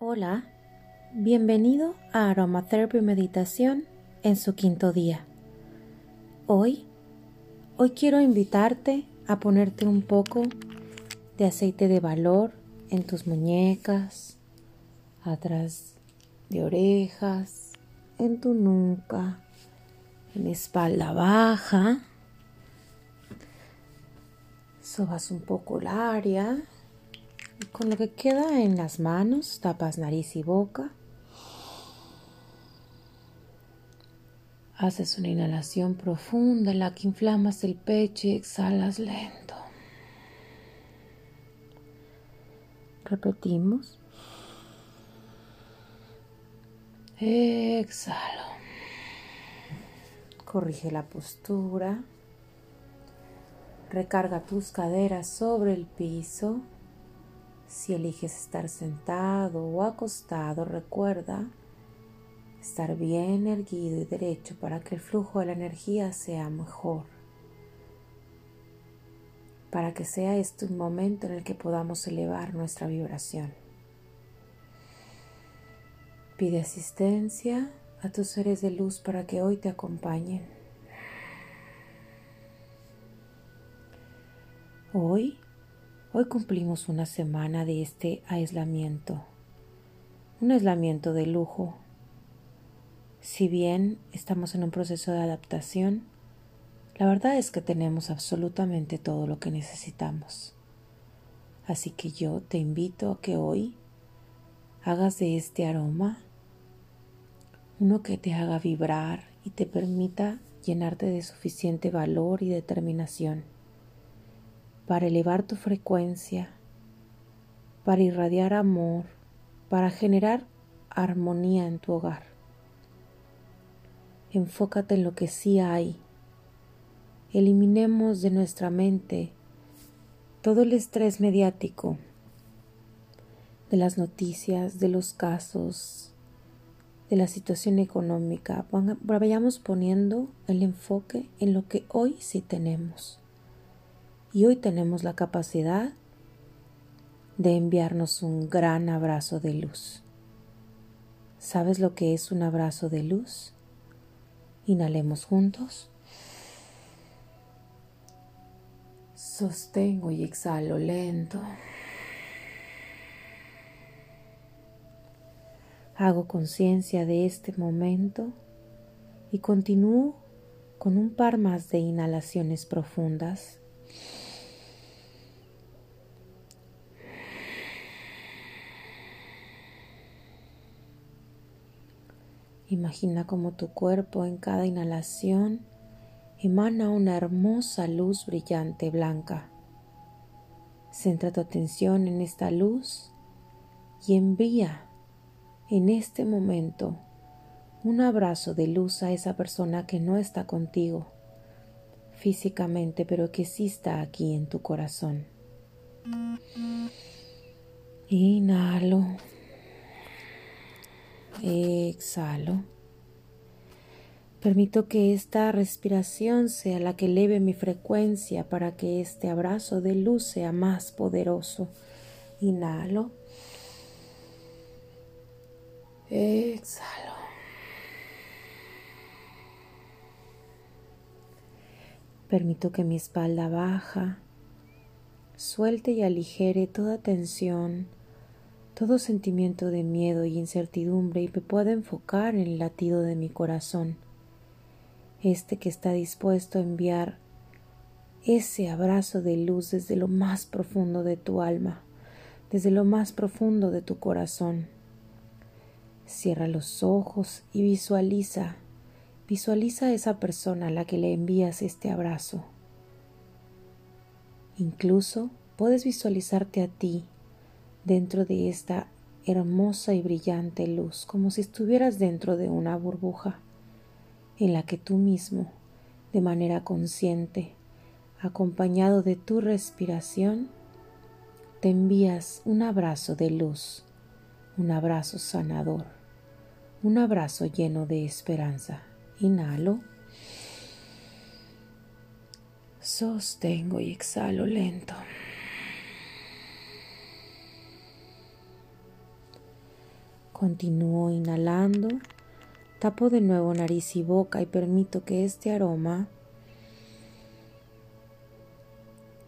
Hola, bienvenido a Aromatherapy Meditación en su quinto día. Hoy, hoy quiero invitarte a ponerte un poco de aceite de valor en tus muñecas, atrás de orejas, en tu nuca, en espalda baja. Sobas un poco el área con lo que queda en las manos tapas nariz y boca. Haces una inhalación profunda en la que inflamas el pecho y exhalas lento. Repetimos. Exhalo. Corrige la postura. Recarga tus caderas sobre el piso. Si eliges estar sentado o acostado, recuerda estar bien erguido y derecho para que el flujo de la energía sea mejor. Para que sea este un momento en el que podamos elevar nuestra vibración. Pide asistencia a tus seres de luz para que hoy te acompañen. Hoy Hoy cumplimos una semana de este aislamiento, un aislamiento de lujo. Si bien estamos en un proceso de adaptación, la verdad es que tenemos absolutamente todo lo que necesitamos. Así que yo te invito a que hoy hagas de este aroma uno que te haga vibrar y te permita llenarte de suficiente valor y determinación para elevar tu frecuencia, para irradiar amor, para generar armonía en tu hogar. Enfócate en lo que sí hay. Eliminemos de nuestra mente todo el estrés mediático de las noticias, de los casos, de la situación económica. Vayamos poniendo el enfoque en lo que hoy sí tenemos y hoy tenemos la capacidad de enviarnos un gran abrazo de luz. ¿Sabes lo que es un abrazo de luz? Inhalemos juntos. Sostengo y exhalo lento. Hago conciencia de este momento y continúo con un par más de inhalaciones profundas. Imagina como tu cuerpo en cada inhalación emana una hermosa luz brillante blanca. Centra tu atención en esta luz y envía en este momento un abrazo de luz a esa persona que no está contigo físicamente, pero que sí está aquí en tu corazón. Inhalo. Exhalo. Permito que esta respiración sea la que eleve mi frecuencia para que este abrazo de luz sea más poderoso. Inhalo. Exhalo. Permito que mi espalda baja suelte y aligere toda tensión todo sentimiento de miedo y incertidumbre y me pueda enfocar en el latido de mi corazón, este que está dispuesto a enviar ese abrazo de luz desde lo más profundo de tu alma, desde lo más profundo de tu corazón. Cierra los ojos y visualiza, visualiza a esa persona a la que le envías este abrazo. Incluso puedes visualizarte a ti dentro de esta hermosa y brillante luz, como si estuvieras dentro de una burbuja en la que tú mismo, de manera consciente, acompañado de tu respiración, te envías un abrazo de luz, un abrazo sanador, un abrazo lleno de esperanza. Inhalo. Sostengo y exhalo lento. Continúo inhalando. Tapo de nuevo nariz y boca y permito que este aroma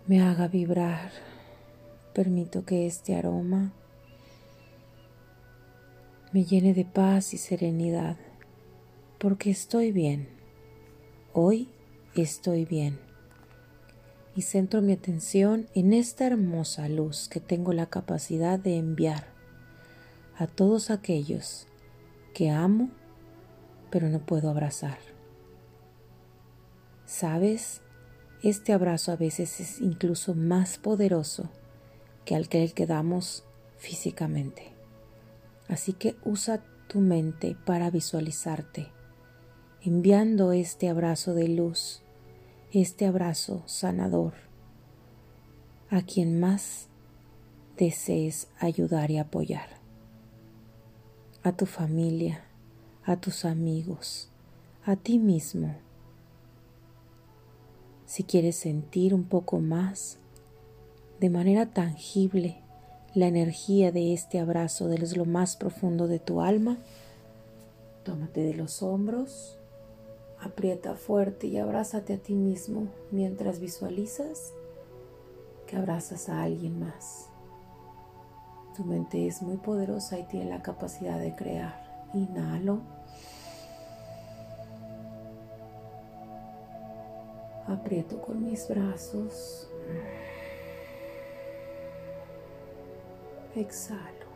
me haga vibrar. Permito que este aroma me llene de paz y serenidad, porque estoy bien. Hoy estoy bien. Y centro mi atención en esta hermosa luz que tengo la capacidad de enviar a todos aquellos que amo pero no puedo abrazar. ¿Sabes? Este abrazo a veces es incluso más poderoso que al que damos físicamente. Así que usa tu mente para visualizarte, enviando este abrazo de luz, este abrazo sanador, a quien más desees ayudar y apoyar a tu familia, a tus amigos, a ti mismo. Si quieres sentir un poco más, de manera tangible, la energía de este abrazo desde lo más profundo de tu alma, tómate de los hombros, aprieta fuerte y abrázate a ti mismo mientras visualizas que abrazas a alguien más. Tu mente es muy poderosa y tiene la capacidad de crear. Inhalo. Aprieto con mis brazos. Exhalo.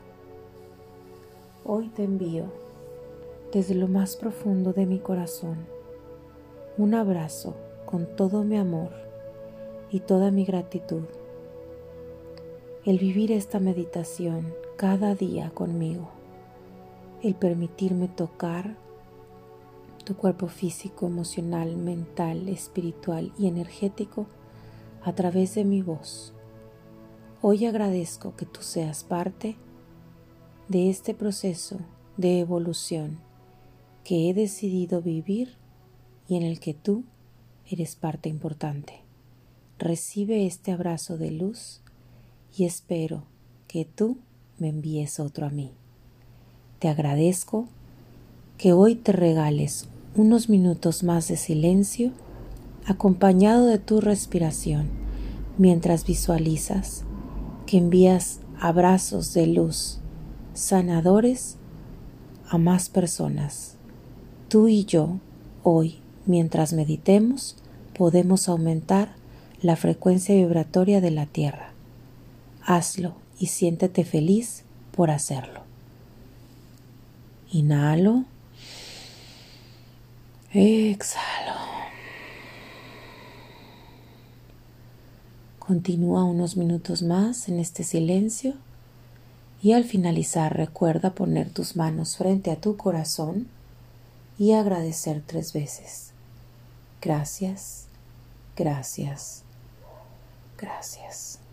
Hoy te envío desde lo más profundo de mi corazón un abrazo con todo mi amor y toda mi gratitud el vivir esta meditación cada día conmigo, el permitirme tocar tu cuerpo físico, emocional, mental, espiritual y energético a través de mi voz. Hoy agradezco que tú seas parte de este proceso de evolución que he decidido vivir y en el que tú eres parte importante. Recibe este abrazo de luz y espero que tú me envíes otro a mí. Te agradezco que hoy te regales unos minutos más de silencio acompañado de tu respiración mientras visualizas que envías abrazos de luz sanadores a más personas. Tú y yo hoy, mientras meditemos, podemos aumentar la frecuencia vibratoria de la Tierra hazlo y siéntete feliz por hacerlo. Inhalo. Exhalo. Continúa unos minutos más en este silencio y al finalizar recuerda poner tus manos frente a tu corazón y agradecer tres veces. Gracias, gracias, gracias.